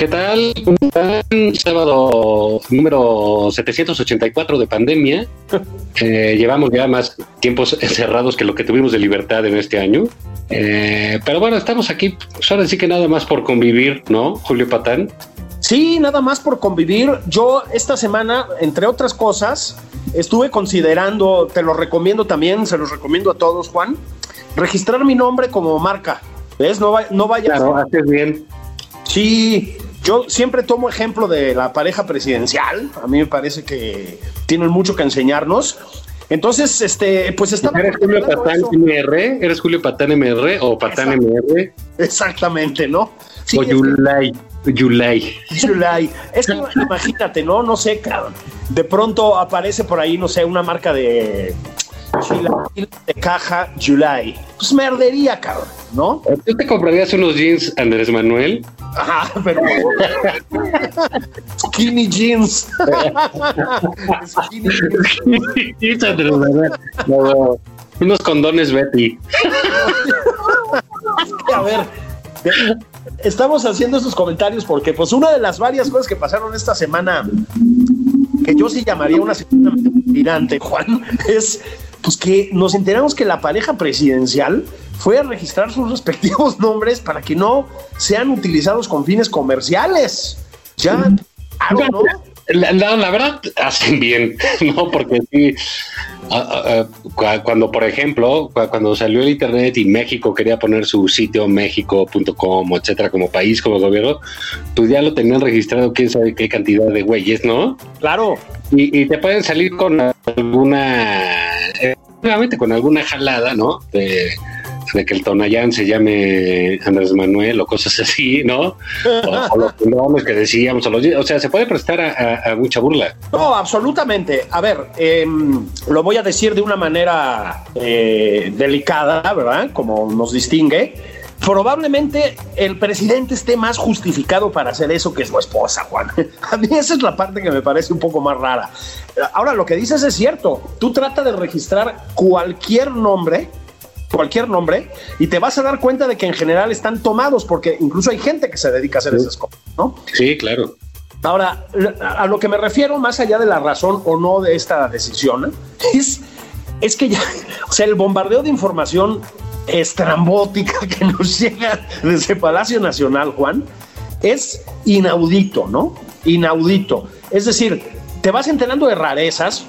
¿Qué tal? Un sábado número 784 de pandemia. Eh, llevamos ya más tiempos encerrados que lo que tuvimos de libertad en este año. Eh, pero bueno, estamos aquí, pues ahora sí que nada más por convivir, ¿no, Julio Patán? Sí, nada más por convivir. Yo esta semana, entre otras cosas, estuve considerando, te lo recomiendo también, se los recomiendo a todos, Juan, registrar mi nombre como marca. ¿Ves? No, va, no vaya Claro, haces bien. Sí, yo siempre tomo ejemplo de la pareja presidencial. A mí me parece que tienen mucho que enseñarnos. Entonces, este, pues estaba. ¿Eres Julio Patán eso. MR? ¿Eres Julio Patán MR o Patán Exacto. MR? Exactamente, ¿no? Sí, o Yulai. Yulai. July. Es que imagínate, ¿no? No sé, cabrón. De pronto aparece por ahí, no sé, una marca de chilaquiles de caja July. Pues merdería, cabrón, ¿no? ¿Tú te comprarías unos jeans, Andrés Manuel? Ajá, pero. Skinny jeans. Skinny jeans. Andrés Manuel. No, unos condones Betty. A ver, estamos haciendo estos comentarios porque, pues, una de las varias cosas que pasaron esta semana, que yo sí llamaría una semana tirante, Juan, es pues que nos enteramos que la pareja presidencial fue a registrar sus respectivos nombres para que no sean utilizados con fines comerciales. Ya, claro, ¿no? La, la- la verdad, hacen bien, ¿no? Porque sí, cuando, por ejemplo, cua- cuando salió el Internet y México quería poner su sitio méxico.com, etcétera, como país, como gobierno, pues ya lo tenían registrado, quién sabe qué cantidad de güeyes, ¿no? Claro. Y, y te pueden salir con alguna, eh, nuevamente con alguna jalada, ¿no? De, de que el Tonayán se llame Andrés Manuel o cosas así, ¿no? O, los nombres que decíamos, o, los- o sea, se puede prestar a mucha burla. No, absolutamente. A ver, em, lo voy a decir de una manera eh, delicada, ¿verdad? Como nos distingue. Probablemente el presidente esté más justificado para hacer eso que su esposa, Juan. A mí esa es la parte que me parece un poco más rara. Ahora, lo que dices es cierto. Tú trata de registrar cualquier nombre, cualquier nombre, y te vas a dar cuenta de que en general están tomados, porque incluso hay gente que se dedica a hacer esas cosas, ¿no? Sí, claro. Ahora, a lo que me refiero, más allá de la razón o no de esta decisión, es, es que ya, o sea, el bombardeo de información estrambótica que nos llega desde Palacio Nacional, Juan, es inaudito, ¿no? Inaudito. Es decir, te vas enterando de rarezas.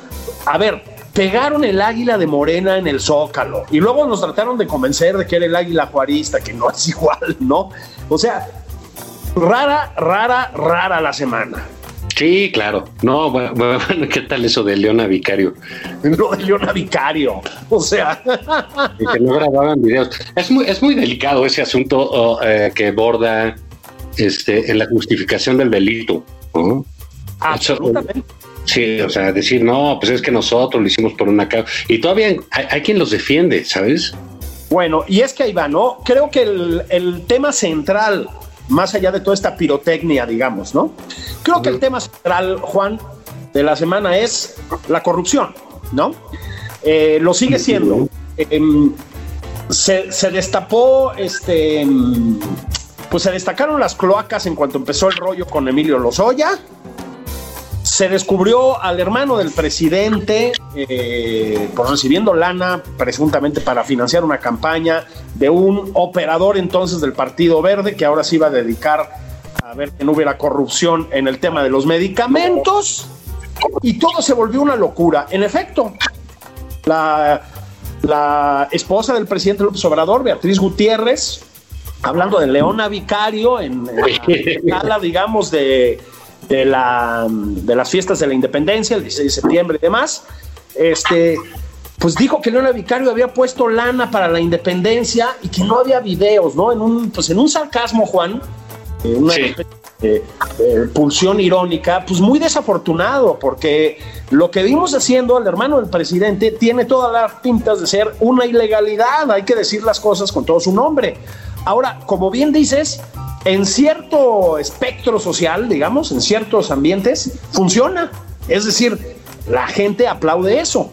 A ver, pegaron el águila de Morena en el Zócalo y luego nos trataron de convencer de que era el águila juarista, que no es igual, ¿no? O sea, rara, rara, rara la semana. Sí, claro. No, bu- bueno, ¿qué tal eso de Leona Vicario? Lo de Leona Vicario. O sea, Y que no grababan videos. Es muy, es muy delicado ese asunto oh, eh, que borda este, en la justificación del delito. ¿no? absolutamente. Sí, o sea, decir, no, pues es que nosotros lo hicimos por una causa. Y todavía hay, hay quien los defiende, ¿sabes? Bueno, y es que ahí va, ¿no? Creo que el, el tema central, más allá de toda esta pirotecnia, digamos, ¿no? Creo que el tema central, Juan, de la semana es la corrupción, ¿no? Eh, lo sigue siendo. Em, se, se destapó, este, em, pues se destacaron las cloacas en cuanto empezó el rollo con Emilio Lozoya. Se descubrió al hermano del presidente eh, pues recibiendo lana presuntamente para financiar una campaña de un operador entonces del Partido Verde que ahora se iba a dedicar a ver que no hubiera corrupción en el tema de los medicamentos y todo se volvió una locura. En efecto, la, la esposa del presidente López Obrador, Beatriz Gutiérrez, hablando de Leona Vicario en, en la digamos, de de, la, de las fiestas de la independencia, el 16 de septiembre y demás, este, pues dijo que Leona Vicario había puesto lana para la independencia y que no había videos, ¿no? En un, pues en un sarcasmo, Juan, eh, una sí. eh, eh, pulsión irónica, pues muy desafortunado, porque lo que vimos haciendo al hermano del presidente tiene todas las pintas de ser una ilegalidad, hay que decir las cosas con todo su nombre. Ahora, como bien dices, en cierto espectro social, digamos, en ciertos ambientes, funciona. Es decir, la gente aplaude eso.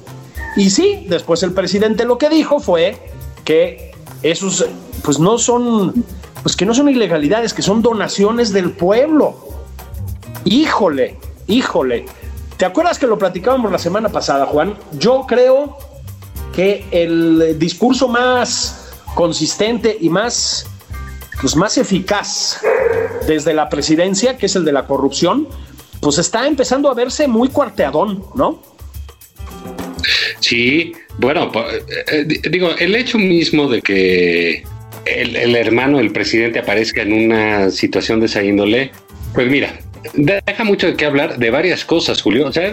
Y sí, después el presidente lo que dijo fue que esos, pues no son, pues que no son ilegalidades, que son donaciones del pueblo. Híjole, híjole. ¿Te acuerdas que lo platicábamos la semana pasada, Juan? Yo creo que el discurso más consistente y más pues más eficaz desde la presidencia, que es el de la corrupción, pues está empezando a verse muy cuarteadón, ¿no? Sí, bueno, eh, digo, el hecho mismo de que el, el hermano del presidente aparezca en una situación de esa índole, pues mira, deja mucho de qué hablar de varias cosas, Julio. O sea,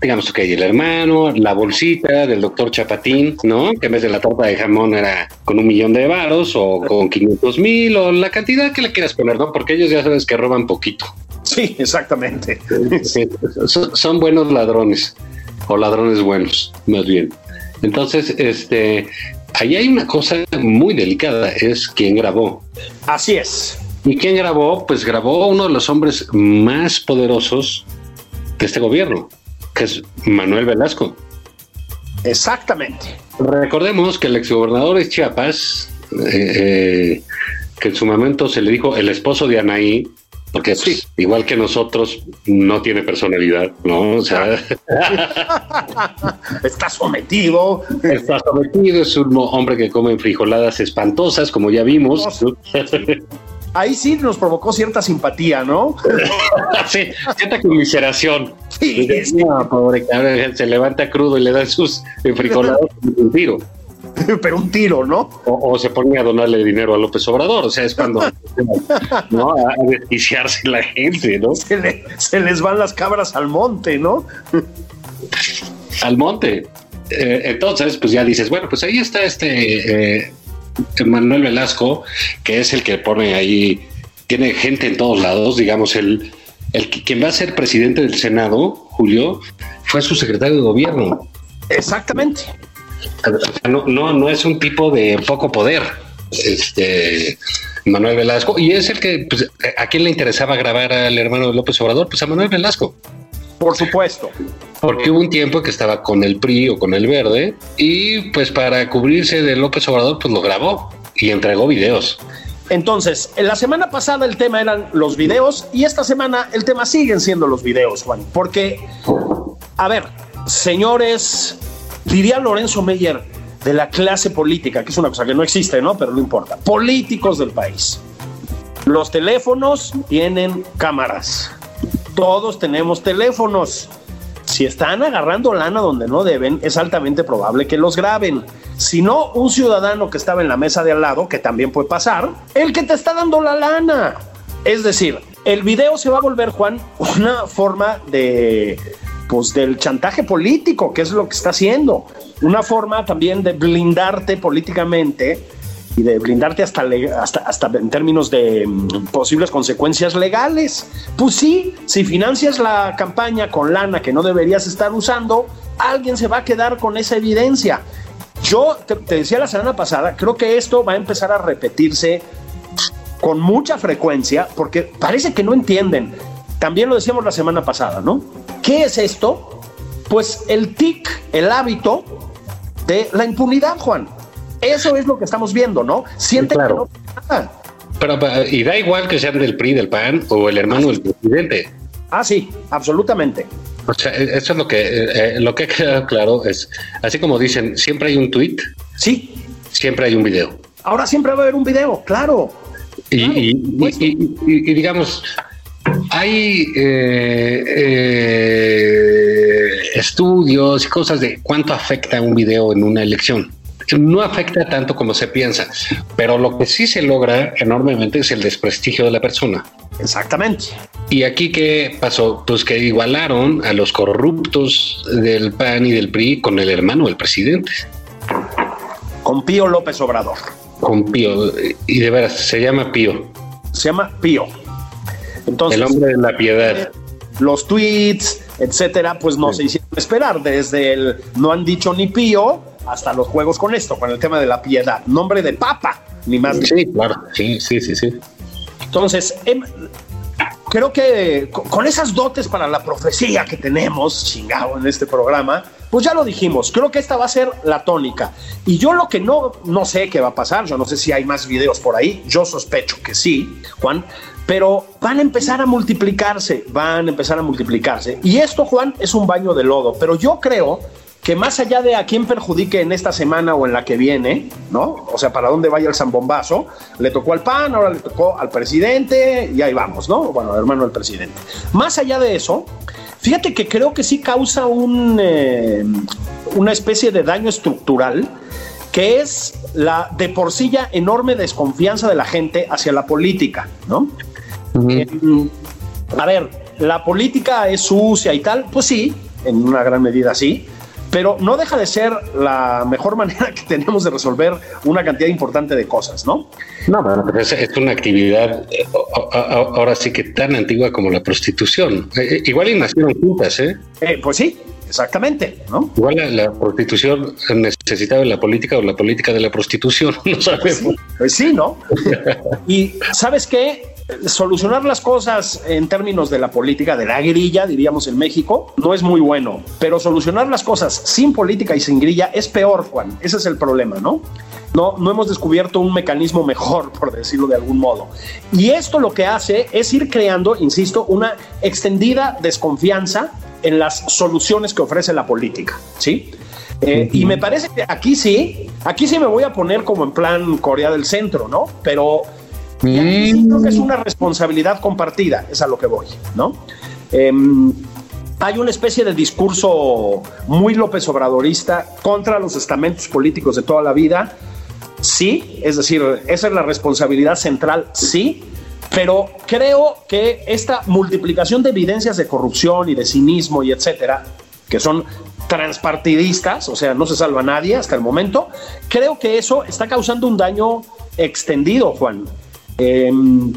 digamos que el hermano, la bolsita del doctor Chapatín, ¿no? Que en vez de la torta de jamón era con un millón de varos o con 500 mil o la cantidad que le quieras poner, ¿no? Porque ellos ya sabes que roban poquito. Sí, exactamente. Sí, son, son buenos ladrones o ladrones buenos, más bien. Entonces, este, ahí hay una cosa muy delicada, es quién grabó. Así es. ¿Y quién grabó? Pues grabó uno de los hombres más poderosos de este gobierno, que es Manuel Velasco. Exactamente. Recordemos que el exgobernador de Chiapas, eh, eh, que en su momento se le dijo el esposo de Anaí, porque sí. pues, igual que nosotros no tiene personalidad, ¿no? O sea, está sometido. Está sometido, es un hombre que come frijoladas espantosas, como ya vimos. ahí sí nos provocó cierta simpatía, ¿no? sí, cierta conmiseración. Sí, sí. No, pobre cabrón, se levanta crudo y le dan sus enfrijolados un tiro. Pero un tiro, ¿no? O, o, se pone a donarle dinero a López Obrador, o sea, es cuando ¿no? a desquiciarse la gente, ¿no? Se, le, se les van las cabras al monte, ¿no? al monte. Eh, entonces, pues ya dices, bueno, pues ahí está este eh, Manuel Velasco, que es el que pone ahí, tiene gente en todos lados, digamos, el, el quien va a ser presidente del Senado, Julio, fue su secretario de gobierno. Exactamente. No, no, no es un tipo de poco poder, este Manuel Velasco, y es el que, pues, ¿a quién le interesaba grabar al hermano de López Obrador? Pues a Manuel Velasco. Por supuesto. Porque hubo un tiempo que estaba con el PRI o con el Verde y pues para cubrirse de López Obrador pues lo grabó y entregó videos. Entonces, en la semana pasada el tema eran los videos y esta semana el tema siguen siendo los videos, Juan. Porque, a ver, señores, diría Lorenzo Meyer de la clase política, que es una cosa que no existe, ¿no? Pero no importa. Políticos del país. Los teléfonos tienen cámaras todos tenemos teléfonos. Si están agarrando lana donde no deben, es altamente probable que los graben. Si no, un ciudadano que estaba en la mesa de al lado, que también puede pasar, el que te está dando la lana. Es decir, el video se va a volver, Juan, una forma de, pues, del chantaje político, que es lo que está haciendo. Una forma también de blindarte políticamente y de blindarte hasta, hasta, hasta en términos de mm, posibles consecuencias legales. Pues sí, si financias la campaña con lana que no deberías estar usando, alguien se va a quedar con esa evidencia. Yo te, te decía la semana pasada, creo que esto va a empezar a repetirse con mucha frecuencia porque parece que no entienden. También lo decíamos la semana pasada, ¿no? ¿Qué es esto? Pues el tic, el hábito de la impunidad, Juan. Eso es lo que estamos viendo, ¿no? Siente claro. que no Pero, y da igual que sean del PRI, del PAN o el hermano del presidente. Ah, sí, absolutamente. O sea, e, eso es lo que, eh, lo que ha quedado claro es, así como dicen, siempre hay un tweet. Sí. Siempre hay un video. Ahora siempre va a haber un video, claro. Y, y, digamos, hay eh, eh, estudios y cosas de cuánto afecta un video en una elección. No afecta tanto como se piensa, pero lo que sí se logra enormemente es el desprestigio de la persona. Exactamente. ¿Y aquí qué pasó? Pues que igualaron a los corruptos del PAN y del PRI con el hermano del presidente. Con Pío López Obrador. Con Pío. Y de veras, se llama Pío. Se llama Pío. Entonces, el hombre de la piedad. Los tweets, etcétera, pues no se hicieron esperar. Desde el no han dicho ni Pío hasta los juegos con esto, con el tema de la piedad. Nombre de papa, ni más. Sí, claro. Sí, sí, sí, sí. Entonces, em, creo que con esas dotes para la profecía que tenemos, chingado, en este programa, pues ya lo dijimos, creo que esta va a ser la tónica. Y yo lo que no, no sé qué va a pasar, yo no sé si hay más videos por ahí, yo sospecho que sí, Juan, pero van a empezar a multiplicarse, van a empezar a multiplicarse. Y esto, Juan, es un baño de lodo, pero yo creo que más allá de a quién perjudique en esta semana o en la que viene, ¿no? O sea, para dónde vaya el zambombazo, le tocó al PAN, ahora le tocó al presidente y ahí vamos, ¿no? Bueno, hermano del presidente. Más allá de eso, fíjate que creo que sí causa un, eh, una especie de daño estructural que es la de por sí ya enorme desconfianza de la gente hacia la política, ¿no? Eh, a ver, la política es sucia y tal, pues sí, en una gran medida sí, pero no deja de ser la mejor manera que tenemos de resolver una cantidad importante de cosas, ¿no? No, pero es, es una actividad eh, ahora sí que tan antigua como la prostitución. Eh, eh, igual y nacieron juntas, ¿eh? Pues sí, exactamente, ¿no? Igual la, prostitución necesitaba la política o la política de la prostitución, no sabemos. pues sí ¿no? y ¿sabes qué? Solucionar las cosas en términos de la política, de la grilla, diríamos en México, no es muy bueno. Pero solucionar las cosas sin política y sin grilla es peor, Juan. Ese es el problema, ¿no? No, no hemos descubierto un mecanismo mejor, por decirlo de algún modo. Y esto lo que hace es ir creando, insisto, una extendida desconfianza en las soluciones que ofrece la política, ¿sí? Eh, y me parece que aquí sí, aquí sí me voy a poner como en plan Corea del Centro, ¿no? Pero y creo que es una responsabilidad compartida, es a lo que voy, ¿no? Em, hay una especie de discurso muy López Obradorista contra los estamentos políticos de toda la vida. Sí, es decir, esa es la responsabilidad central, sí, pero creo que esta multiplicación de evidencias de corrupción y de cinismo y etcétera, que son transpartidistas, o sea, no se salva nadie hasta el momento, creo que eso está causando un daño extendido, Juan. Em,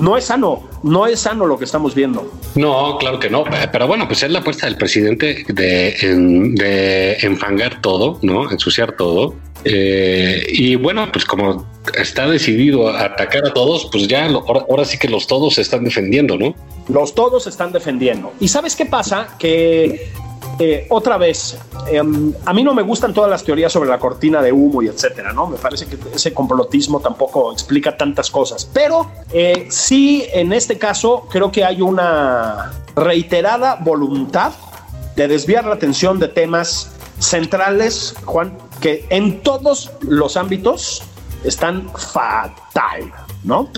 no es sano, no es sano lo que estamos viendo. No, claro que no, pero bueno, pues es la apuesta del presidente de, enfangar todo, ¿no? Ensuciar todo. Eh, y bueno, pues como está decidido a atacar a todos, pues ya ahora, sí que los todos se están defendiendo, ¿no? Los todos se están defendiendo. ¿Y sabes qué pasa? Que eh, otra vez, em, a mí no me gustan todas las teorías sobre la cortina de humo y etcétera, ¿no? Me parece que ese complotismo tampoco explica tantas cosas, pero eh, sí, en este caso, creo que hay una reiterada voluntad de desviar la atención de temas centrales, Juan, que en todos los ámbitos están fatal, ¿no?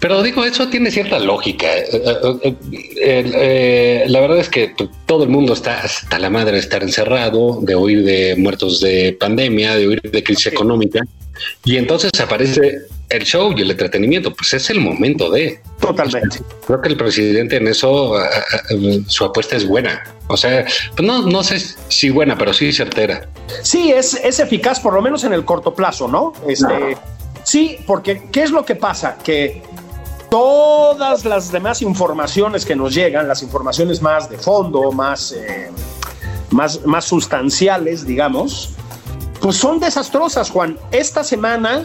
Pero digo, eso tiene cierta lógica. Eh, eh, eh, la verdad es que todo el mundo está hasta la madre de estar encerrado, de oír de muertos de pandemia, de oír de crisis económica. Y entonces aparece el show y el entretenimiento. Pues es el momento de. Totalmente. creo que el presidente en eso, su apuesta es buena. O sea, pues no, no sé si buena, pero sí certera. Sí, es, es eficaz, por lo menos en el corto plazo, ¿no? Este, Sí, porque ¿qué es lo que pasa? Que todas las demás informaciones que nos llegan, las informaciones más de fondo, más, eh, más, más sustanciales, digamos, pues son desastrosas, Juan. Esta semana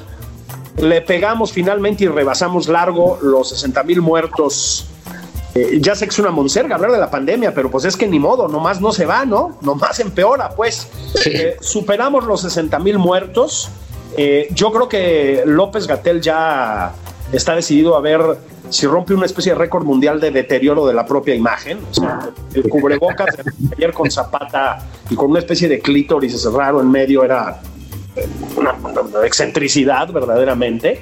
le pegamos finalmente y rebasamos largo los 60 mil muertos. Eh, ya sé que es una monserga hablar de la pandemia, pero pues es que ni modo, nomás no se va, ¿no? Nomás empeora, pues. Eh, superamos los 60 mil muertos. yo creo que López Gatel ya está decidido a ver si rompe una especie de récord mundial de deterioro de la propia imagen. O sea, el cubrebocas ayer con zapata y con una especie de clítoris raro en medio era una, excentricidad verdaderamente.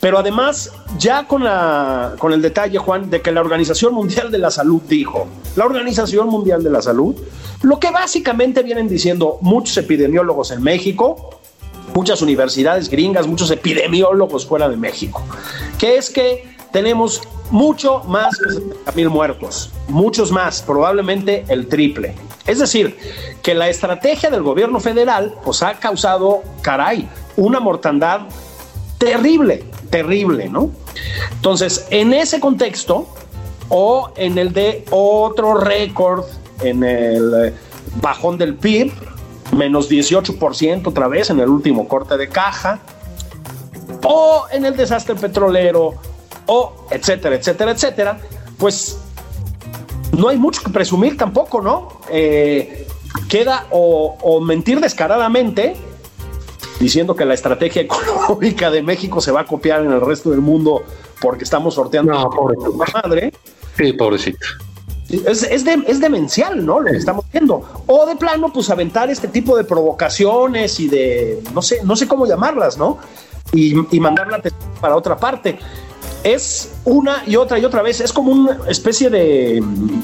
Pero además, ya con, la, con el detalle, Juan, de que la Organización Mundial de la Salud dijo, la Organización Mundial de la Salud, lo que básicamente vienen diciendo muchos epidemiólogos en México, muchas universidades gringas, muchos epidemiólogos fuera de México, que es que tenemos mucho más que 70 mil muertos, muchos más, probablemente el triple. Es decir, que la estrategia del gobierno federal pues ha causado, caray, una mortandad terrible, terrible, ¿no? Entonces, en ese contexto, o en el de otro récord, en el eh, bajón del PIB, menos 18% otra vez en el último corte de caja, o en el desastre petrolero, o etcétera, etcétera, etcétera, pues no hay mucho que presumir tampoco, ¿no? Eh, queda o, o mentir descaradamente diciendo que la estrategia económica de México se va a copiar en el resto del mundo porque estamos sorteando No, pobre. madre. Sí, pobrecito. Es, es, de- es demencial, ¿no? Lo que estamos viendo. O de plano, pues aventar este tipo de provocaciones y de, no sé, no sé cómo llamarlas, ¿no? Y, y mandar la para otra parte. Es una y otra y otra vez, es como una especie de mm,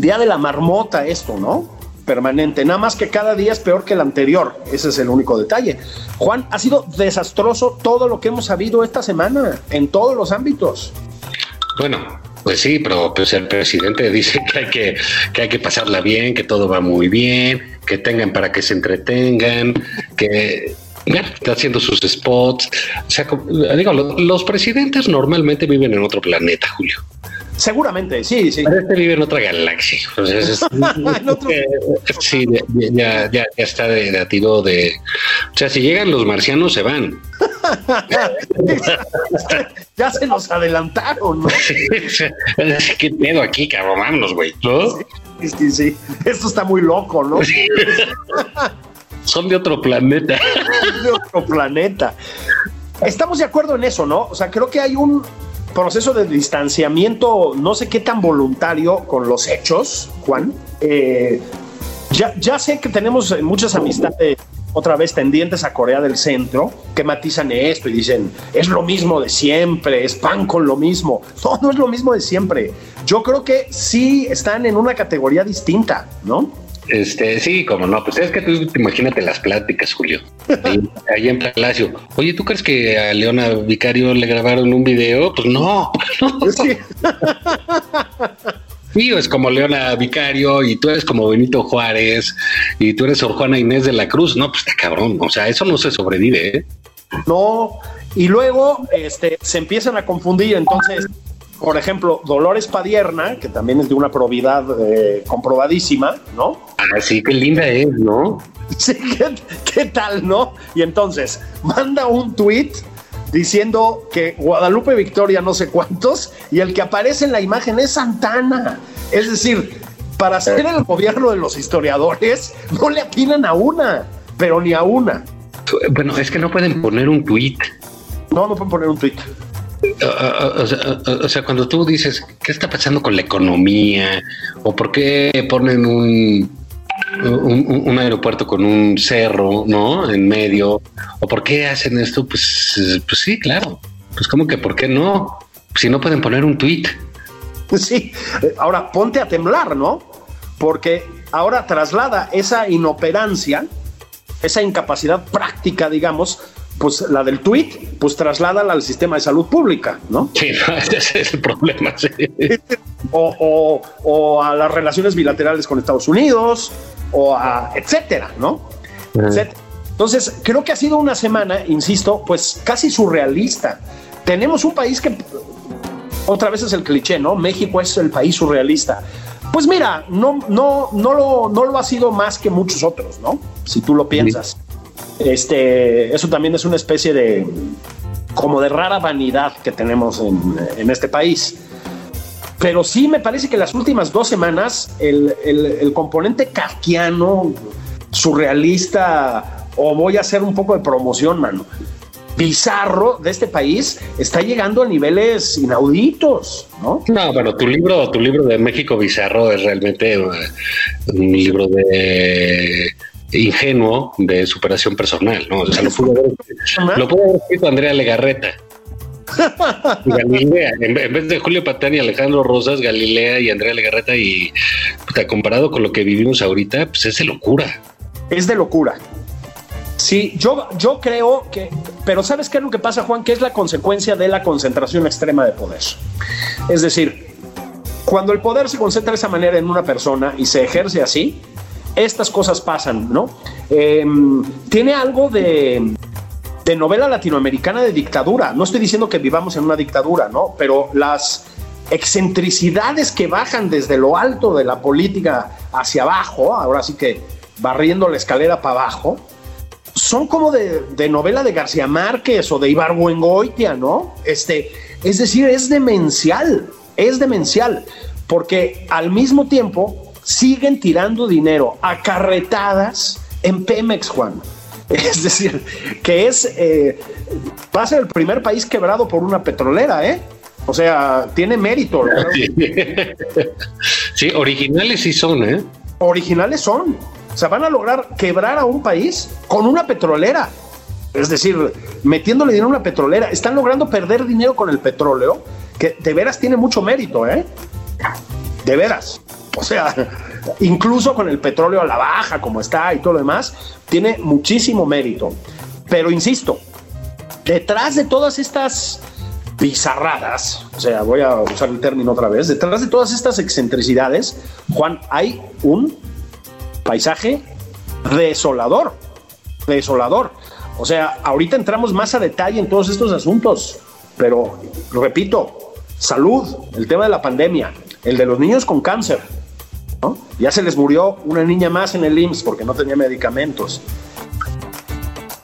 día de la marmota esto, ¿no? Permanente, nada más que cada día es peor que el anterior, ese es el único detalle. Juan, ha sido desastroso todo lo que hemos sabido esta semana, en todos los ámbitos. Bueno, pues sí, pero pues el presidente dice que hay que, que hay que pasarla bien, que todo va muy bien, que tengan para que se entretengan, que está haciendo sus spots. O sea, digo, lo- los presidentes normalmente viven en otro planeta, Julio. Seguramente, sí, sí. Pero este vive en otra galaxia. En otro- sí, ya, ya, ya, está de, de a tiro de. O sea, si llegan los marcianos, se van. ya se nos adelantaron, ¿no? ¿Qué pedo aquí, cabrón? Vámonos, güey. ¿no? Sí, sí, sí. Esto está muy loco, ¿no? Son de otro planeta. de otro planeta. Estamos de acuerdo en eso, ¿no? O sea, creo que hay un proceso de distanciamiento, no sé qué tan voluntario con los hechos, Juan. Eh, ya, ya sé que tenemos muchas amistades otra vez tendientes a Corea del Centro que matizan esto y dicen es lo mismo de siempre, es pan con lo mismo. No, no es lo mismo de siempre. Yo creo que sí están en una categoría distinta, ¿no? Este, sí, como no, pues es que tú imagínate las pláticas, Julio. Ahí, ahí en Palacio. Oye, ¿tú crees que a Leona Vicario le grabaron un video? Pues no. Sí. Sí, es como Leona Vicario y tú eres como Benito Juárez y tú eres Sor Juana Inés de la Cruz. No, pues está cabrón. O sea, eso no se sobrevive, ¿eh? No, y luego este, se empiezan a confundir. Entonces, por ejemplo, Dolores Padierna, que también es de una probidad eh, comprobadísima, ¿no? Ah, sí, qué linda es, ¿no? Sí, ¿qué, qué tal, no? Y entonces manda un tweet diciendo que Guadalupe Victoria no sé cuántos y el que aparece en la imagen es Santana. Es decir, para hacer el gobierno de los historiadores no le atinan a una, pero ni a una. Bueno, es que no pueden poner un tweet. No, no pueden poner un tweet. O, sea, cuando tú dices, ¿qué está pasando con la economía? ¿O por qué ponen un, un, aeropuerto con un cerro, ¿no? En medio. ¿O por qué hacen esto? Pues, pues sí, claro. Pues como que, ¿por qué no? Si no pueden poner un tweet. Sí, ahora ponte a temblar, ¿no? Porque ahora traslada esa inoperancia, esa incapacidad práctica, digamos, pues la del tweet, pues trasládala al sistema de salud pública, ¿no? Sí, ese es el problema. sí. O, o- o a las relaciones bilaterales con Estados Unidos, o a etcétera, ¿no? Etcétera. Entonces, creo que ha sido una semana, insisto, pues casi surrealista. Tenemos un país que, otra vez es el cliché, ¿no? México es el país surrealista. Pues mira, no, no, no, lo, no lo ha sido más que muchos otros, ¿no? Si tú lo piensas. Este, eso también es una especie de, como de rara vanidad que tenemos en, en este país. Pero sí me parece que las últimas dos semanas el, el- componente kafkiano, surrealista, o voy a hacer un poco de promoción, mano, bizarro de este país está llegando a niveles inauditos, ¿no? No, bueno, tu libro, tu libro de México bizarro es realmente uh, un libro de ingenuo de superación personal, ¿no? O sea, lo pudo haber, lo pudo haber escrito Andrea Legarreta. Galilea, en, vez de Julio Patán y Alejandro Rosas, Galilea y Andrea Legarreta, y puta, comparado con lo que vivimos ahorita, pues es de locura. Es de locura. Sí, yo, yo creo que, pero ¿sabes qué es lo que pasa, Juan? Que es la consecuencia de la concentración extrema de poder. Es decir, cuando el poder se concentra de esa manera en una persona y se ejerce así, estas cosas pasan, ¿no? Em, tiene algo de, de novela latinoamericana de dictadura. No estoy diciendo que vivamos en una dictadura, ¿no? Pero las excentricidades que bajan desde lo alto de la política hacia abajo, ahora sí que barriendo la escalera para abajo, son como de, novela de García Márquez o de Ibargüengoitia, ¿no? Este, es decir, es demencial, es demencial, porque al mismo tiempo siguen tirando dinero a carretadas en Pemex, Juan. Es decir, que es, eh, va a ser el primer país quebrado por una petrolera, ¿eh? O sea, tiene mérito. Sí, originales sí son, ¿eh? Originales son. O sea, van a lograr quebrar a un país con una petrolera. Es decir, metiéndole dinero a una petrolera. Están logrando perder dinero con el petróleo, que de veras tiene mucho mérito, ¿eh? De veras. O sea, incluso con el petróleo a la baja, como está y todo lo demás, tiene muchísimo mérito. Pero insisto, detrás de todas estas bizarradas, o sea, voy a usar el término otra vez, detrás de todas estas excentricidades, Juan, hay un paisaje desolador, desolador. O sea, ahorita entramos más a detalle en todos estos asuntos, pero repito, salud, el tema de la pandemia, el de los niños con cáncer. Ya se les murió una niña más en el IMSS porque no tenía medicamentos.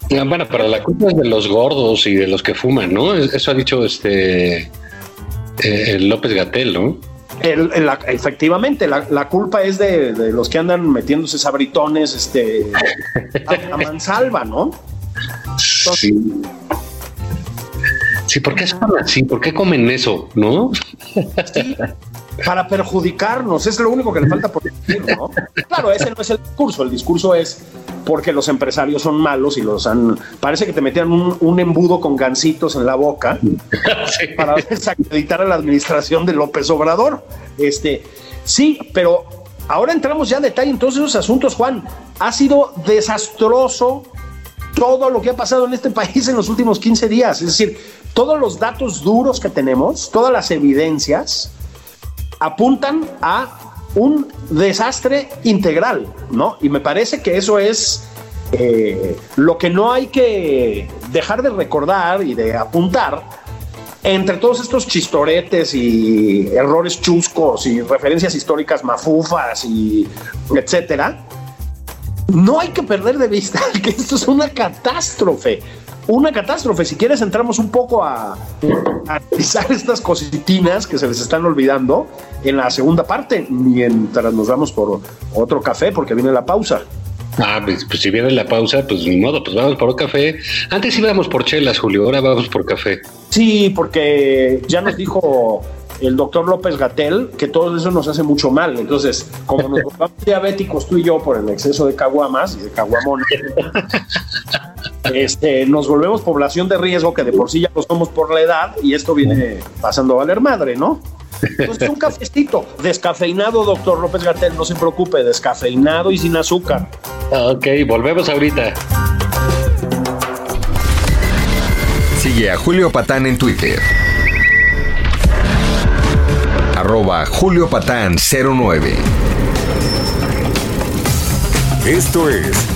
Bueno, pero la culpa es de los gordos y de los que fuman, ¿no? Eso ha dicho este eh, López Gatel, ¿no? efectivamente, la, culpa es de, los que andan metiéndose sabritones este, a, mansalva, ¿no? sí. Sí, ¿por qué son así? ¿Por qué comen eso? ¿No? Sí, para perjudicarnos, es lo único que le falta por decir, ¿no? Claro, ese no es el discurso, el discurso es porque los empresarios son malos y los han. Parece que te metían un, embudo con gancitos en la boca para desacreditar a la administración de López Obrador. Este, sí, pero ahora entramos ya en detalle en todos esos asuntos, Juan. Ha sido desastroso todo lo que ha pasado en este país en los últimos 15 días. Es decir, todos los datos duros que tenemos, todas las evidencias apuntan a un desastre integral, ¿no? Y me parece que eso es eh, lo que no hay que dejar de recordar y de apuntar entre todos estos chistoretes y errores chuscos y referencias históricas mafufas y etcétera. No hay que perder de vista que esto es una catástrofe una catástrofe. Si quieres, entramos un poco a, analizar estas cositinas que se les están olvidando en la segunda parte, mientras nos vamos por otro café, porque viene la pausa. Ah, pues, pues, si viene la pausa, pues ni modo, pues vamos por un café. Antes íbamos por chelas, Julio, ahora vamos por café. Sí, porque ya nos dijo el doctor López Gatel que todo eso nos hace mucho mal. Entonces, como nos volvamos diabéticos tú y yo por el exceso de caguamas y de caguamones, este, nos volvemos población de riesgo que de por sí ya lo somos por la edad y esto viene pasando a valer madre, ¿no? Entonces, un cafecito descafeinado, doctor López Gatel, no se preocupe, descafeinado y sin azúcar. Ok, volvemos ahorita. Sigue a Julio Patán en Twitter arroba Julio Patán 09. Esto es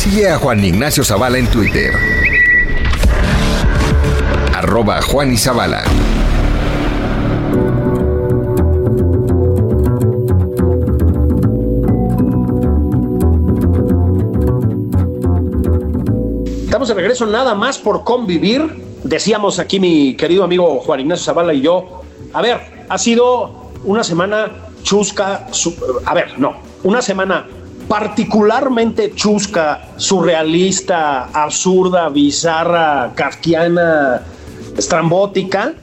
Sigue a Juan Ignacio Zavala en Twitter. arroba Juan y. Estamos de regreso nada más por convivir. Decíamos aquí mi querido amigo Juan Ignacio Zavala y yo, a ver, ha sido una semana chusca, a ver, no, una semana particularmente chusca, surrealista, absurda, bizarra, kafkiana, estrambótica,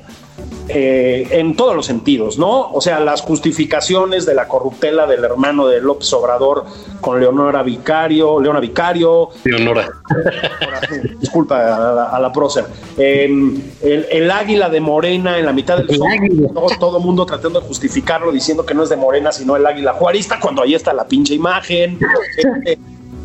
eh, en todos los sentidos, ¿no? O sea, las justificaciones de la corruptela del hermano de López Obrador con Leonora Vicario, Leona Vicario, Leonora. disculpa a la, a la prócer. Eh, el, el águila de Morena en la mitad del El sol, todo, todo mundo tratando de justificarlo, diciendo que no es de Morena, sino el águila juarista, cuando ahí está la pinche imagen. Eh,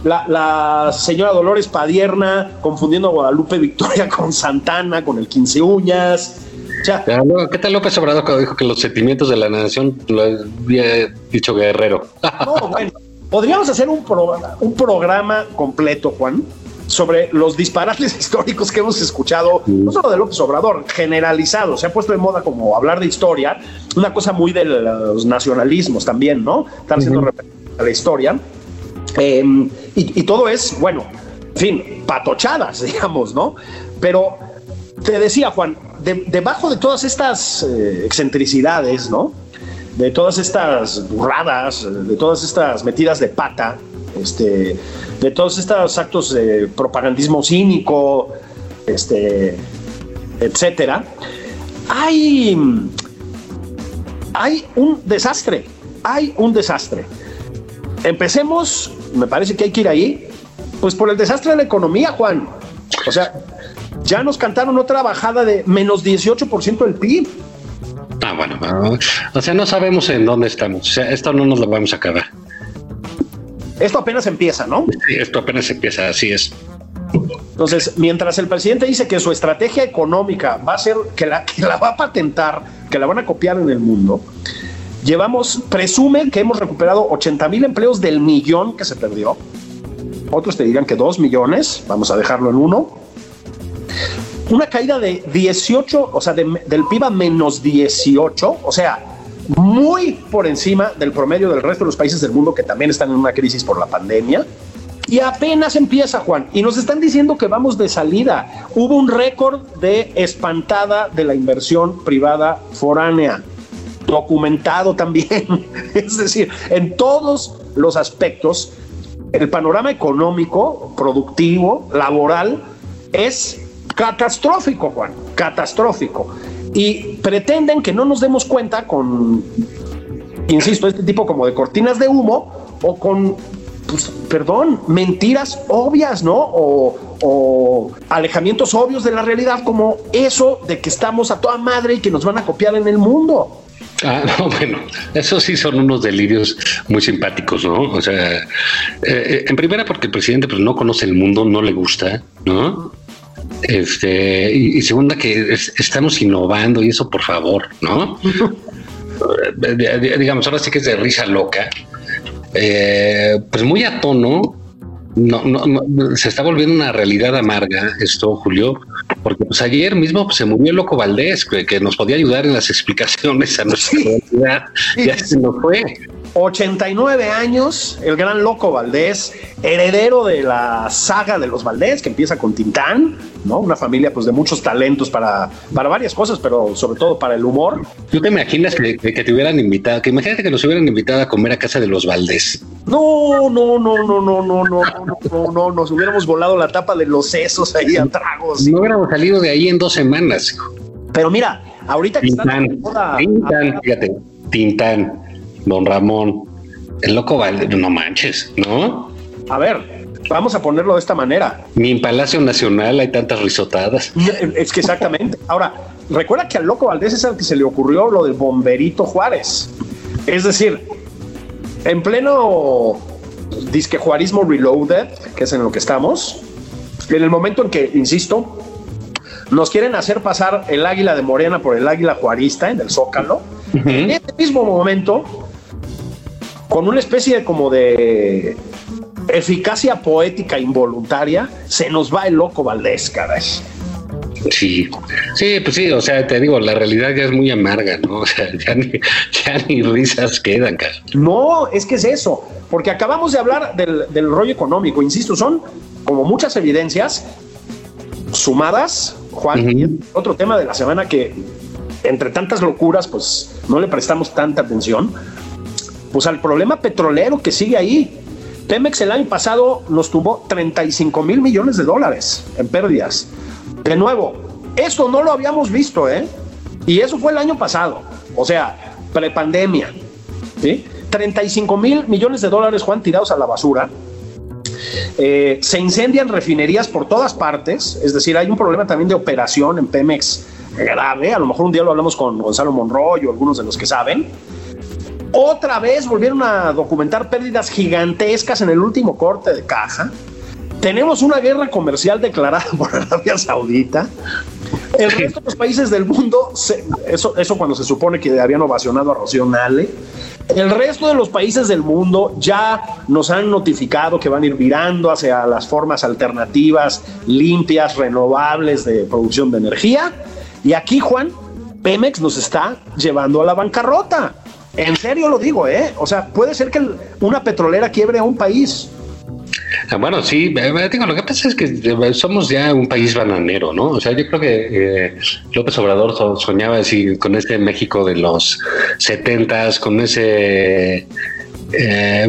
la, la señora Dolores Padierna confundiendo a Guadalupe Victoria con Santana, con el 15 uñas. Ya, luego, ¿Qué tal López Obrador cuando dijo que los sentimientos de la nación lo había dicho Guerrero? No, bueno, podríamos hacer un, pro- un programa completo, Juan, sobre los disparates históricos que hemos escuchado, no solo de López Obrador, generalizado, se ha puesto de moda como hablar de historia, una cosa muy de los nacionalismos también, ¿no? Estar haciendo referencia a la historia. Eh, y, y todo es, bueno, en fin, patochadas, digamos, ¿no? Pero te decía, Juan, de- debajo de todas estas eh, excentricidades, ¿no? De todas estas burradas, de todas estas metidas de pata, este, de todos estos actos de propagandismo cínico, este, etcétera, hay, hay un desastre, hay un desastre. Empecemos, me parece que hay que ir ahí, pues por el desastre de la economía, Juan. O sea, ya nos cantaron otra bajada de menos 18% del PIB. Ah, bueno, o sea, no sabemos en dónde estamos. O sea, esto no nos lo vamos a acabar. Esto apenas empieza, ¿no? Sí, Esto apenas empieza, así es. Entonces, mientras el presidente dice que su estrategia económica va a ser que la, que la va a patentar, que la van a copiar en el mundo, llevamos, presume que hemos recuperado 80 mil empleos del millón que se perdió. Otros te dirán que dos millones, vamos a dejarlo en uno. Una caída de 18, o sea, de- del PIB a menos 18, o sea, muy por encima del promedio del resto de los países del mundo que también están en una crisis por la pandemia. Y apenas empieza, Juan, y nos están diciendo que vamos de salida. Hubo un récord de espantada de la inversión privada foránea, documentado también. Es decir, en todos los aspectos, el panorama económico, productivo, laboral, es catastrófico, Juan, catastrófico. Y pretenden que no nos demos cuenta con, insisto, este tipo como de cortinas de humo o con, pues, perdón, mentiras obvias, ¿no? O, alejamientos obvios de la realidad, como eso de que estamos a toda madre y que nos van a copiar en el mundo. Ah, no, bueno, esos sí son unos delirios muy simpáticos, ¿no? O sea, eh, eh, en primera porque el presidente pues no conoce el mundo, no le gusta, ¿no? Este, y, y segunda que es- estamos innovando y eso por favor, ¿no? Eh, di- di- digamos, ahora sí que es de risa loca, Eh, pues muy a tono. No, no, no, se está volviendo una realidad amarga esto, Julio, porque pues ayer mismo pues, se murió el loco Valdés, que, que nos podía ayudar en las explicaciones a nuestra realidad. Ya se nos fue. 89 años, el gran loco Valdés, heredero de la saga de los Valdés, que empieza con Tintán, ¿no? Una familia pues de muchos talentos para, para varias cosas, pero sobre todo para el humor. ¿Tú te imaginas que, te hubieran invitado? Que imagínate que nos hubieran invitado a comer a casa de los Valdés. No, no, no, no, no, no, no, no, no, no, nos hubiéramos volado la tapa de los sesos ahí a tragos. No hubiéramos salido de ahí en dos semanas. Pero mira, ahorita que Tintán, moda- Tintán, fíjate, Tintán, Don Ramón, el loco Valdés, no manches, ¿no? A ver, vamos a ponerlo de esta manera. Ni en Palacio Nacional hay tantas risotadas. Es que exactamente. Ahora, recuerda que al loco Valdés es al que se le ocurrió lo del bomberito Juárez. Es decir, en pleno disque juarismo reloaded, que es en lo que estamos, en el momento en que, insisto, nos quieren hacer pasar el águila de Morena por el águila juarista en el Zócalo, en este mismo momento, con una especie de como de eficacia poética involuntaria, se nos va el loco Valdés, caray. Sí, sí, pues sí, o sea, te digo, la realidad ya es muy amarga, ¿no? O sea, ya ni, ya ni risas quedan, cara. No, es que es eso, porque acabamos de hablar del, del rollo económico, insisto, son como muchas evidencias sumadas, Juan, y otro tema de la semana que entre tantas locuras, pues no le prestamos tanta atención, pues al problema petrolero que sigue ahí. Pemex el año pasado nos tuvo 35 mil millones de dólares en pérdidas. De nuevo, eso no lo habíamos visto, ¿eh? Y eso fue el año pasado, o sea, prepandemia. ¿sí? 35 mil millones de dólares, Juan, tirados a la basura. Eh, se incendian refinerías por todas partes, es decir, hay un problema también de operación en Pemex grave. A lo mejor un día lo hablamos con Gonzalo Monroy o algunos de los que saben. Otra vez volvieron a documentar pérdidas gigantescas en el último corte de caja. Tenemos una guerra comercial declarada por Arabia Saudita. El resto de los países del mundo, eso, eso cuando se supone que habían ovacionado a Rocío Nale, el resto de los países del mundo ya nos han notificado que van a ir virando hacia las formas alternativas, limpias, renovables de producción de energía. Y aquí, Juan, Pemex nos está llevando a la bancarrota. En serio lo digo, ¿eh? O sea, puede ser que una petrolera quiebre a un país. Ah, bueno, sí, eh, eh, digo, lo que pasa es que eh, somos ya un país bananero, ¿no? O sea, yo creo que López Obrador soñaba así con este México de los setentas, con ese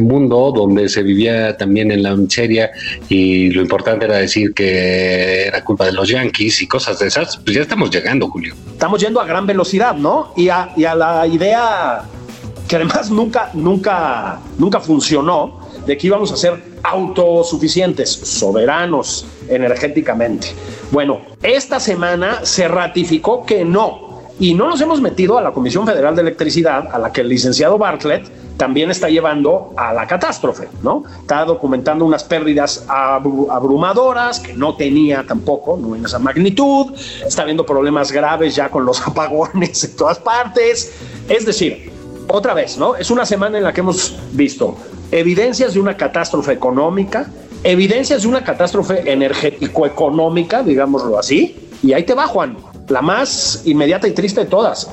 mundo donde se vivía también en la miseria y lo importante era decir que era culpa de los yanquis y cosas de esas, pues ya estamos llegando, Julio. Estamos yendo a gran velocidad, ¿no? Y a, y a la idea que además nunca, nunca, nunca funcionó de que íbamos a ser autosuficientes, soberanos energéticamente. Bueno, esta semana se ratificó que no. Y no nos hemos metido a la Comisión Federal de Electricidad, a la que el licenciado Bartlett también está llevando a la catástrofe, ¿no? Está documentando unas pérdidas abrumadoras que no tenía tampoco, no en esa magnitud, está viendo problemas graves ya con los apagones en todas partes. Es decir, otra vez, ¿no? Es una semana en la que hemos visto evidencias de una catástrofe económica, evidencias de una catástrofe energético-económica, digámoslo así, y ahí te va, Juan, la más inmediata y triste de todas.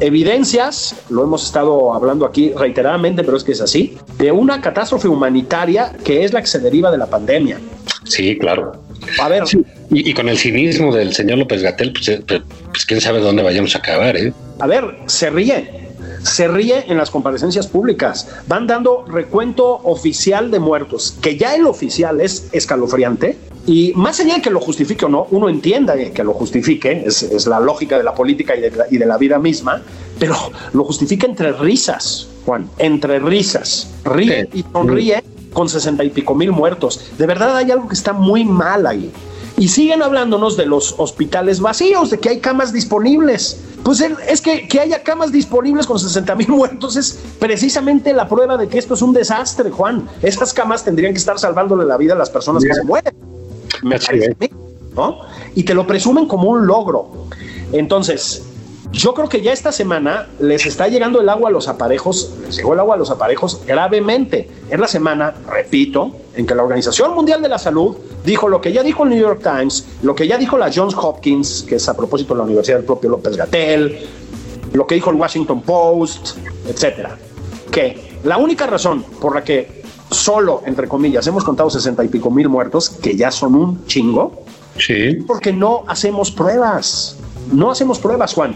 Evidencias, lo hemos estado hablando aquí reiteradamente, pero es que es así, de una catástrofe humanitaria que es la que se deriva de la pandemia. Sí, claro. A ver. Y, con el cinismo del señor López Gatel, pues, eh, pues, quién sabe dónde vayamos a acabar, ¿eh? A ver, se ríe, se ríe en las comparecencias públicas. Van dando recuento oficial de muertos, que ya el oficial es escalofriante. Y más allá de que lo justifique o no, uno entienda que lo justifique, es, la lógica de la política y de la, vida misma, pero lo justifica entre risas, Juan, entre risas. Ríe y sonríe con sesenta y pico mil muertos. De verdad hay algo que está muy mal ahí. Y siguen hablándonos de los hospitales vacíos, de que hay camas disponibles. Pues es que, que haya camas disponibles con 60 mil muertos es precisamente la prueba de que esto es un desastre, Juan. Esas camas tendrían que estar salvándole la vida a las personas que se mueren. Me parece, ¿no? Y te lo presumen como un logro. Entonces, yo creo que ya esta semana les está llegando el agua a los aparejos, les llegó el agua a los aparejos gravemente. Es la semana, repito, en que la Organización Mundial de la Salud dijo lo que ya dijo el New York Times, lo que ya dijo la Johns Hopkins, que es a propósito de la Universidad del propio López Gatel, lo que dijo el Washington Post, etcétera. Que la única razón por la que solo, entre comillas, hemos contado sesenta y pico mil muertos, que ya son un chingo, sí. porque no hacemos pruebas. No hacemos pruebas, Juan.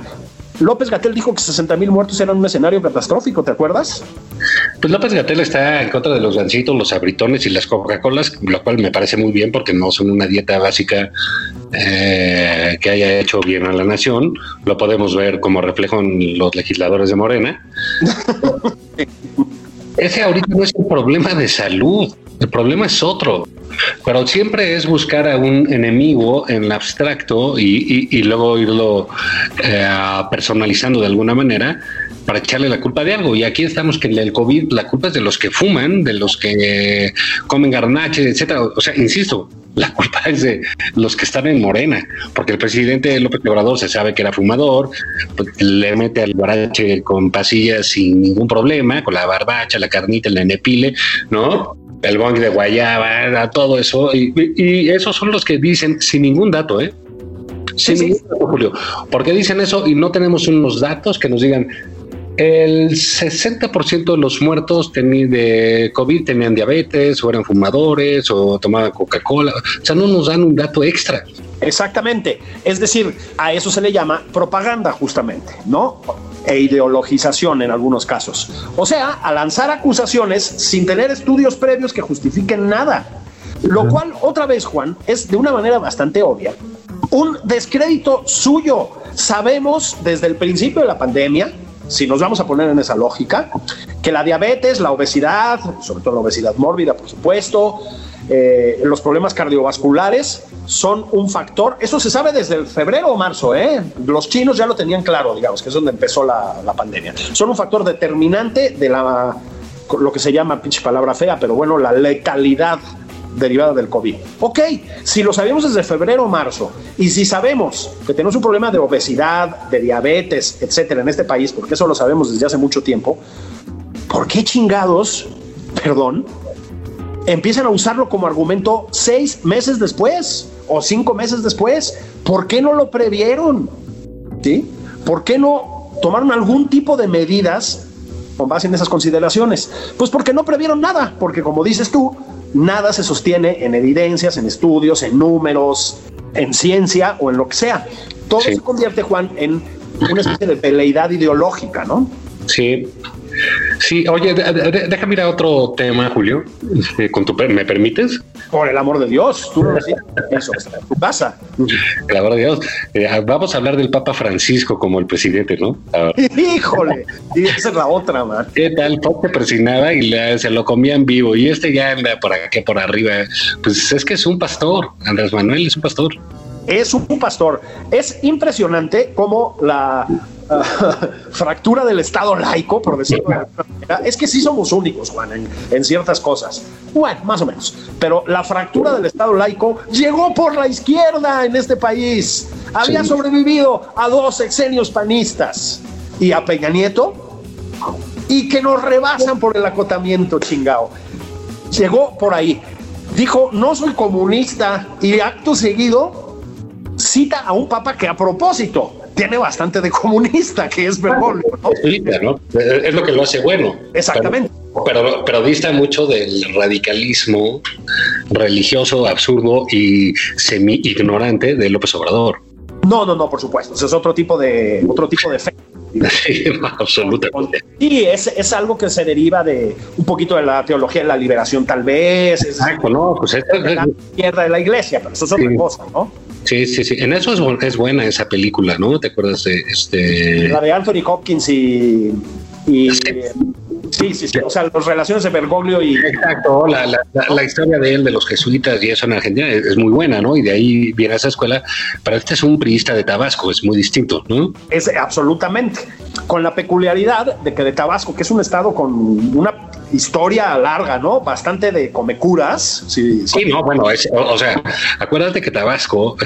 López Gatel dijo que 60 mil muertos eran un escenario catastrófico, ¿te acuerdas? Pues López Gatel está en contra de los gancitos, los abritones y las Coca-Colas, lo cual me parece muy bien porque no son una dieta básica eh, que haya hecho bien a la nación. Lo podemos ver como reflejo en los legisladores de Morena. Ese ahorita no es un problema de salud, el problema es otro. Pero siempre es buscar a un enemigo en el abstracto y, luego irlo eh, personalizando de alguna manera para echarle la culpa de algo. Y aquí estamos que el COVID, la culpa es de los que fuman, de los que comen garnaches, etcétera. O sea, insisto, la culpa es de los que están en Morena, porque el presidente López Obrador se sabe que era fumador, pues, le mete al barache con pasillas sin ningún problema, con la barbacha, la carnita, el nenepile, ¿no? El bong de guayaba, todo eso, y, esos son los que dicen, sin ningún dato, ¿eh? Sí, sí. Julio. ¿Por qué dicen eso y no tenemos unos datos que nos digan el 60% de los muertos de COVID tenían diabetes o eran fumadores o tomaban Coca-Cola. O sea, no nos dan un dato extra. Exactamente. Es decir, a eso se le llama propaganda justamente, ¿no? E ideologización en algunos casos. O sea, a lanzar acusaciones sin tener estudios previos que justifiquen nada. Lo cual, otra vez, Juan, es de una manera bastante obvia un descrédito suyo. Sabemos desde el principio de la pandemia si nos vamos a poner en esa lógica, que la diabetes, la obesidad, sobre todo la obesidad mórbida, por supuesto, eh, los problemas cardiovasculares son un factor, eso se sabe desde febrero o marzo, ¿eh? los chinos ya lo tenían claro, digamos, que es donde empezó la, la pandemia, son un factor determinante de la, lo que se llama, pinche palabra fea, pero bueno, la letalidad derivada del COVID. Ok, si lo sabemos desde febrero o marzo, y si sabemos que tenemos un problema de obesidad, de diabetes, etcétera, en este país, porque eso lo sabemos desde hace mucho tiempo, ¿por qué chingados, perdón, empiezan a usarlo como argumento seis meses después o cinco meses después? ¿Por qué no lo previeron? ¿Sí? ¿Por qué no tomaron algún tipo de medidas con base en esas consideraciones? Pues porque no previeron nada, porque como dices tú, nada se sostiene en evidencias, en estudios, en números, en ciencia o en lo que sea. Todo se convierte, Juan, en una especie de peleidad ideológica, ¿no? Sí. Sí, oye, déjame ir a otro tema, Julio. Este, con tu, ¿Me permites? Por el amor de Dios, tú no eso, tu casa. El amor de Dios. Eh, vamos a hablar del Papa Francisco como el presidente, ¿no? Híjole, y esa es la otra, man. ¿Qué tal? Pope presionaba y se lo comían vivo y este ya anda por aquí, por arriba. Pues es que es un pastor, Andrés Manuel es un pastor es un pastor. Es impresionante cómo la fractura del Estado laico, por decirlo de alguna manera, es que sí somos únicos, Juan, en, ciertas cosas. Bueno, más o menos. Pero la fractura del Estado laico llegó por la izquierda en este país. Había sobrevivido a dos exenios panistas y a Peña Nieto y que nos rebasan por el acotamiento chingao. Llegó por ahí. Dijo, no soy comunista y acto seguido cita a un papa que a propósito tiene bastante de comunista, que es Bergoglio, ¿no? Es lo que lo hace bueno. Exactamente. Pero, pero, dista mucho del radicalismo religioso, absurdo y semi-ignorante de López Obrador. No, no, no, por supuesto. es otro tipo de, otro tipo de fe. Sí, absolutamente. Sí, es, es, algo que se deriva de un poquito de la teología de la liberación, tal vez. Exacto, no, pues es, la izquierda de la iglesia, pero eso es otra cosa, ¿no? Sí, sí, sí. En eso es, es buena esa película, ¿no? ¿Te acuerdas de este? La de Anthony Hopkins y. y Sí, sí, sí. O sea, las relaciones de Bergoglio y. Exacto, la, la, la, historia de él, de los jesuitas y eso en Argentina es, muy buena, ¿no? Y de ahí viene esa escuela. Pero este es un priista de Tabasco, es muy distinto, ¿no? Es absolutamente. Con la peculiaridad de que de Tabasco, que es un estado con una historia larga, ¿no? Bastante de comecuras. Sí, sí no, bueno, o, sea, acuérdate que Tabasco,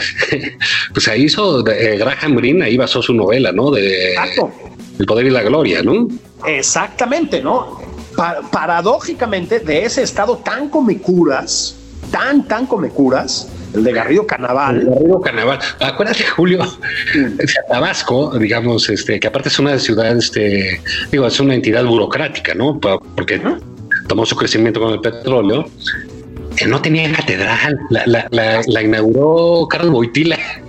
pues ahí hizo eh, Graham Greene, ahí basó su novela, ¿no? De Exacto. El poder y la gloria, ¿no? Exactamente, ¿no? paradójicamente, de ese estado tan comecuras, tan, tan comecuras, el de Garrido Canaval. El Garrido Canaval. Acuérdate, Julio, Tabasco, digamos, este, que aparte es una ciudad, este, digo, es una entidad burocrática, ¿no? Porque tomó su crecimiento con el petróleo no tenía catedral, la, inauguró Carlos Boitila.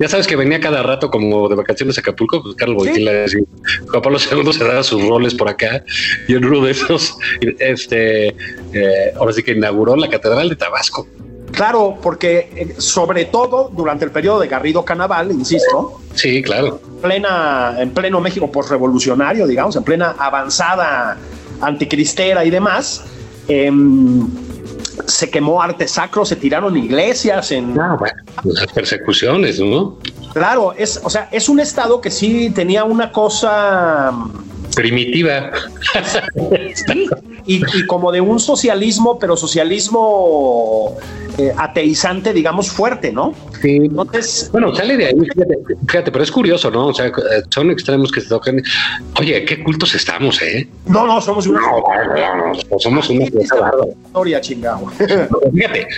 ya, sabes que venía cada rato como de vacaciones a Acapulco, pues Carlos Boitila decía, Juan Pablo II se daba sus roles por acá y en uno de esos, este, eh, ahora sí que inauguró la catedral de Tabasco. Claro, porque eh, sobre todo durante el periodo de Garrido Canaval, insisto. Sí, claro. Plena, en pleno México postrevolucionario, digamos, en plena avanzada anticristera y demás, Em, se quemó arte sacro, se tiraron iglesias en ah, las persecuciones, ¿no? Claro, es, o sea, es un estado que sí tenía una cosa primitiva. Y, como de un socialismo, pero socialismo eh, ateizante, digamos, fuerte, ¿no? Sí. Entonces, bueno, sale de ahí, fíjate, pero es curioso, ¿no? O sea, son extremos que se tocan. Oye, qué cultos estamos, ¿eh? No, no, somos una. No, no, no, somos una historia chingado. Fíjate,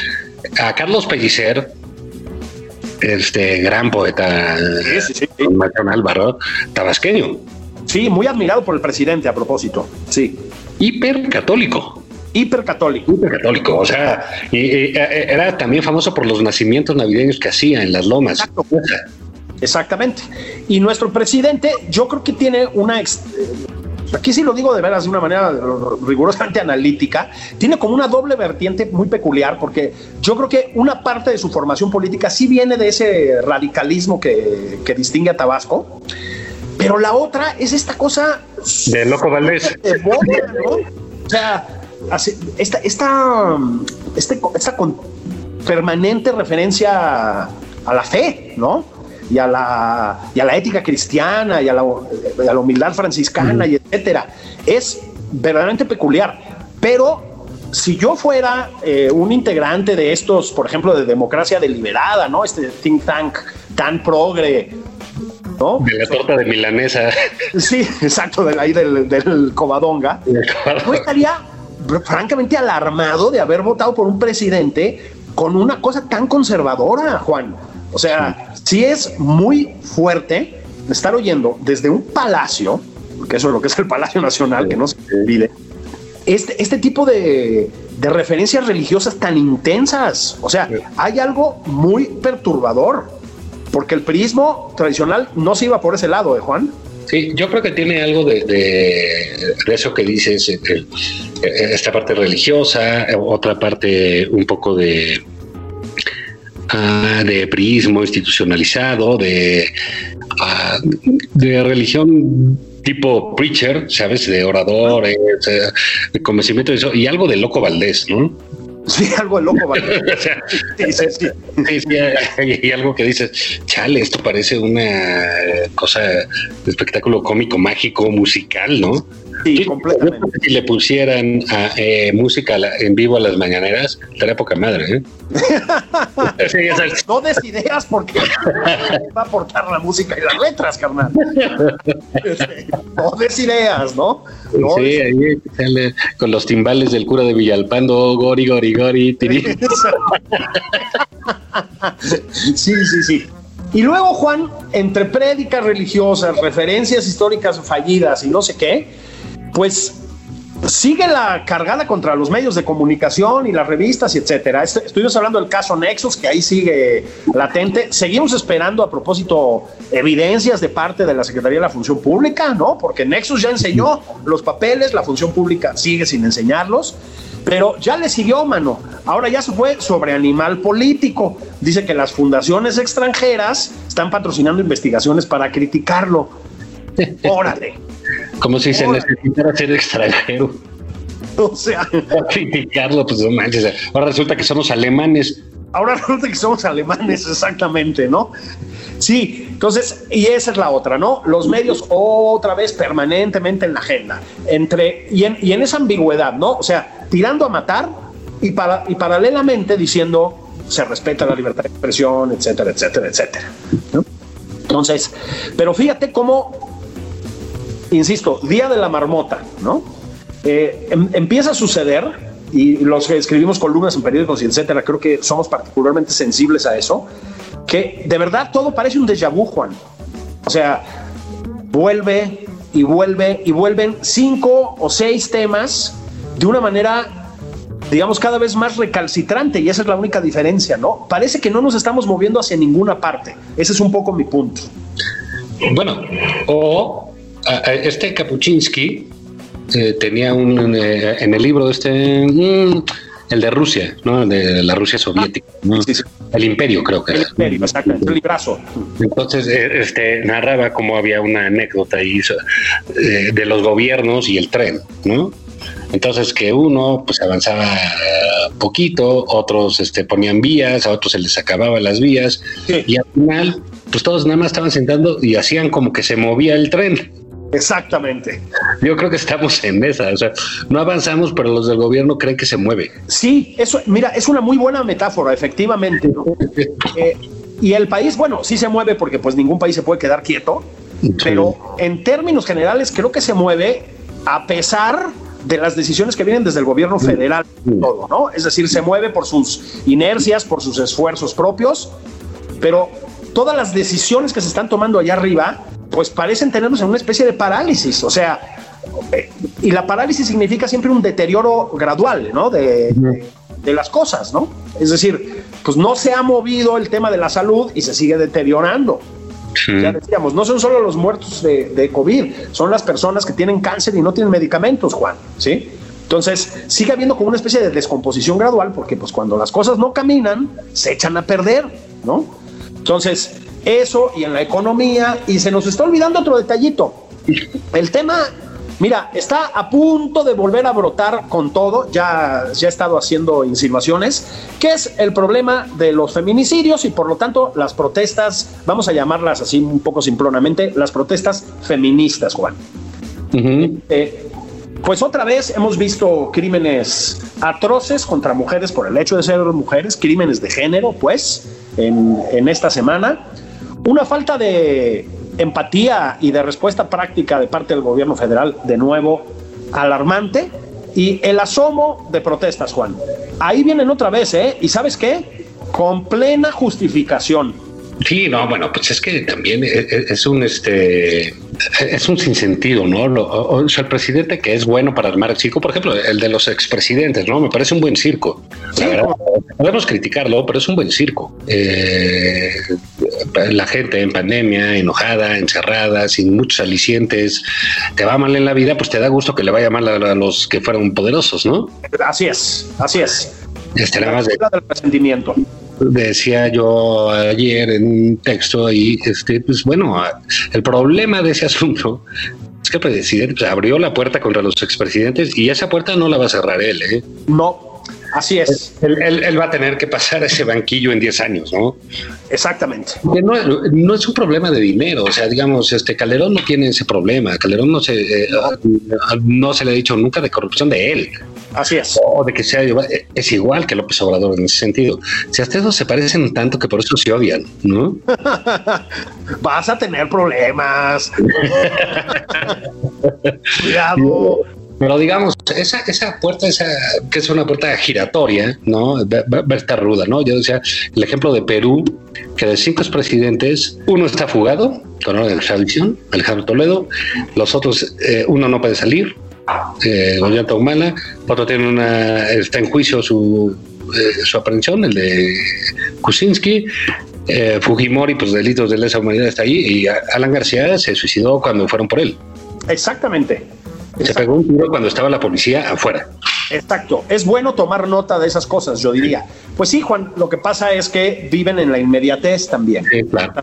a Carlos Pellicer este gran poeta sí, sí, tabasqueño. Sí, muy admirado por el presidente a propósito. Sí. Hipercatólico. Hipercatólico. Hipercatólico. O sea, era también famoso por los nacimientos navideños que hacía en las lomas. Exactamente. Y nuestro presidente, yo creo que tiene una. Aquí sí lo digo de veras de una manera rigurosamente analítica, tiene como una doble vertiente muy peculiar, porque yo creo que una parte de su formación política sí viene de ese radicalismo que, que distingue a Tabasco, pero la otra es esta cosa... De loco Valdés. O sea, esta, esta, este, esta con permanente referencia a la fe, ¿no? Y a la, y a la ética cristiana y a la, a la humildad franciscana y etcétera. Es verdaderamente peculiar. Pero si yo fuera eh, un integrante de estos, por ejemplo, de democracia deliberada, ¿no? Este think tank tan progre de la torta de milanesa. Sí, exacto, de ahí del, del Covadonga. Yo estaría francamente alarmado de haber votado por un presidente con una cosa tan conservadora, Juan. O sea, sí, es muy fuerte estar oyendo desde un palacio, que eso es lo que es el Palacio Nacional, que no se olvide, este, este tipo de, de referencias religiosas tan intensas. O sea, hay algo muy perturbador porque el prismo tradicional no se iba por ese lado, ¿eh, Juan? Sí, yo creo que tiene algo de, eso que dices, eh, eh, esta parte religiosa, otra parte un poco de, ah, de prismo institucionalizado, de, ah, de religión tipo preacher, ¿sabes? De orador, de convencimiento de eso, y algo de loco Valdés, ¿no? Sí, algo loco, ¿vale? sí, sí, sí. sí, sí hay, algo que dices, chale, esto parece una cosa de espectáculo cómico, mágico, musical, ¿no? Sí, completamente. Si le pusieran a, eh, música en vivo a las mañaneras, estaría poca madre, ¿eh? no des ideas porque va a aportar la música y las letras, carnal. no des ideas, ¿no? sí, ahí sale con los timbales del cura de Villalpando, gori, gori, gori, tiri. sí, sí, sí. Y luego, Juan, entre prédicas religiosas, referencias históricas fallidas y no sé qué, pues sigue la cargada contra los medios de comunicación y las revistas y etcétera. Estuvimos hablando del caso Nexus, que ahí sigue latente. Seguimos esperando, a propósito, evidencias de parte de la Secretaría de la Función Pública, ¿no? Porque Nexus ya enseñó los papeles, la Función Pública sigue sin enseñarlos. Pero ya le siguió, mano. Ahora ya se fue sobre animal político. Dice que las fundaciones extranjeras están patrocinando investigaciones para criticarlo. Órale. Como si se necesitara ser extranjero. O sea, criticarlo, pues no manches. Ahora resulta que somos alemanes. Ahora resulta que somos alemanes, exactamente, ¿no? Sí, entonces, y esa es la otra, ¿no? Los medios otra vez permanentemente en la agenda, entre, y en, y en esa ambigüedad, ¿no? O sea, tirando a matar y, para, y paralelamente diciendo se respeta la libertad de expresión, etcétera, etcétera, etcétera. ¿no? Entonces, pero fíjate cómo insisto, Día de la Marmota, ¿no? Eh, em, empieza a suceder, y los que escribimos columnas en periódicos y etcétera, creo que somos particularmente sensibles a eso, que de verdad todo parece un déjà vu, Juan. O sea, vuelve y vuelve y vuelven cinco o seis temas de una manera, digamos, cada vez más recalcitrante, y esa es la única diferencia, ¿no? Parece que no nos estamos moviendo hacia ninguna parte. Ese es un poco mi punto. Bueno, o este Kapuczynski eh, tenía un eh, en el libro este mm, el de Rusia, ¿no? De la Rusia soviética, el imperio creo que el imperio, exacto, el librazo. Entonces, eh, este narraba cómo había una anécdota ahí de los gobiernos y el tren, ¿no? Entonces que uno pues avanzaba poquito, otros este, ponían vías, a otros se les acababan las vías y al final pues todos nada más estaban sentando y hacían como que se movía el tren. Exactamente. Yo creo que estamos en esa, o sea, no avanzamos, pero los del gobierno creen que se mueve. Sí, eso, mira, es una muy buena metáfora, efectivamente. Eh, y el país, bueno, sí se mueve porque pues ningún país se puede quedar quieto, pero en términos generales creo que se mueve a pesar de las decisiones que vienen desde el gobierno federal, todo, ¿no? Es decir, se mueve por sus inercias, por sus esfuerzos propios, pero todas las decisiones que se están tomando allá arriba, pues parecen tenernos en una especie de parálisis. O sea, eh, y la parálisis significa siempre un deterioro gradual, ¿no? De, de, las cosas, ¿no? Es decir, pues no se ha movido el tema de la salud y se sigue deteriorando. Ya decíamos, no son solo los muertos de, de, COVID, son las personas que tienen cáncer y no tienen medicamentos, Juan, ¿sí? Entonces, sigue habiendo como una especie de descomposición gradual, porque pues cuando las cosas no caminan, se echan a perder, ¿no? Entonces, eso y en la economía, y se nos está olvidando otro detallito. El tema, mira, está a punto de volver a brotar con todo, ya, ya ha estado haciendo insinuaciones, que es el problema de los feminicidios y por lo tanto las protestas, vamos a llamarlas así un poco simplonamente, las protestas feministas, Juan. eh, pues otra vez hemos visto crímenes atroces contra mujeres por el hecho de ser mujeres, crímenes de género, pues, en, en esta semana. Una falta de empatía y de respuesta práctica de parte del gobierno federal, de nuevo, alarmante. Y el asomo de protestas, Juan. Ahí vienen otra vez, ¿eh? ¿Y sabes qué? Con plena justificación. Sí, no, bueno, pues es que también es, un este es un sinsentido, ¿no? o sea, el presidente que es bueno para armar el circo, por ejemplo, el de los expresidentes, ¿no? Me parece un buen circo. La verdad, podemos criticarlo, pero es un buen circo. Eh, la gente en pandemia, enojada, encerrada, sin muchos alicientes, te va mal en la vida, pues te da gusto que le vaya mal a, los que fueron poderosos, ¿no? Así es, así es. Este, nada más de, del presentimiento decía yo ayer en un texto y este pues bueno el problema de ese asunto es que el pues, abrió la puerta contra los expresidentes y esa puerta no la va a cerrar él ¿eh? no así es él, él, él, va a tener que pasar ese banquillo en 10 años no exactamente no, no, es un problema de dinero o sea digamos este Calderón no tiene ese problema Calderón no se eh, no se le ha dicho nunca de corrupción de él Así es. O de que sea igual, es igual que López Obrador en ese sentido. Si a ustedes dos se parecen tanto que por eso se odian, ¿no? Vas a tener problemas. Cuidado. Pero digamos, esa, esa puerta, esa que es una puerta giratoria, ¿no? Va, va, a estar ruda, ¿no? Yo decía, el ejemplo de Perú, que de cinco presidentes, uno está fugado con orden de extradición, Alejandro Toledo, los otros, eh, uno no puede salir, eh, Ollanta Humana, otro tiene una, está en juicio su, eh, su aprehensión, el de Kuczynski, eh, Fujimori, pues delitos de lesa humanidad está ahí, y Alan García se suicidó cuando fueron por él. Exactamente. Se pegó un tiro cuando estaba la policía afuera. Exacto. Es bueno tomar nota de esas cosas, yo diría. Pues sí, Juan, lo que pasa es que viven en la inmediatez también. Sí, claro.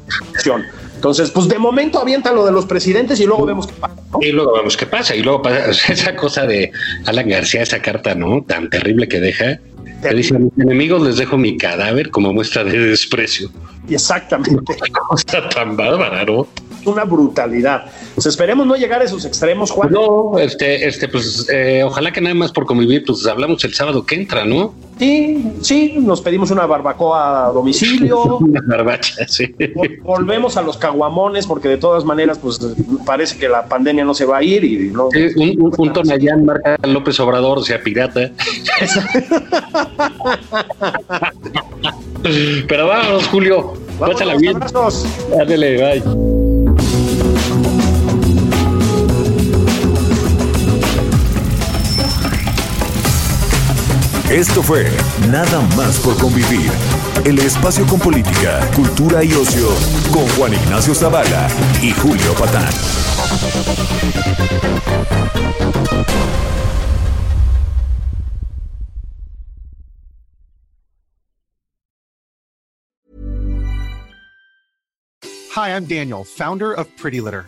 Entonces, pues de momento avienta lo de los presidentes y luego vemos qué pasa. ¿no? Y luego vemos qué pasa. Y luego pasa esa cosa de Alan García, esa carta, ¿no? Tan terrible que deja. Que dice, a mis enemigos les dejo mi cadáver como muestra de desprecio. Exactamente. Una cosa tan bárbara, ¿no? Una brutalidad. Pues esperemos no llegar a esos extremos, Juan. No, este, este, pues eh, ojalá que nada más por convivir, pues hablamos el sábado que entra, ¿no? Sí, sí, nos pedimos una barbacoa a domicilio. una barbacha, sí. Volvemos a los caguamones, porque de todas maneras, pues parece que la pandemia no se va a ir. y no, sí, un, un, un Tonayán marca López Obrador, o sea, pirata. Pero vámonos, Julio. Pásala bien. Abrazos. Ándale, bye. Esto fue Nada más por convivir. El espacio con política, cultura y ocio con Juan Ignacio Zavala y Julio Patán. Hi, I'm Daniel, founder of Pretty Litter.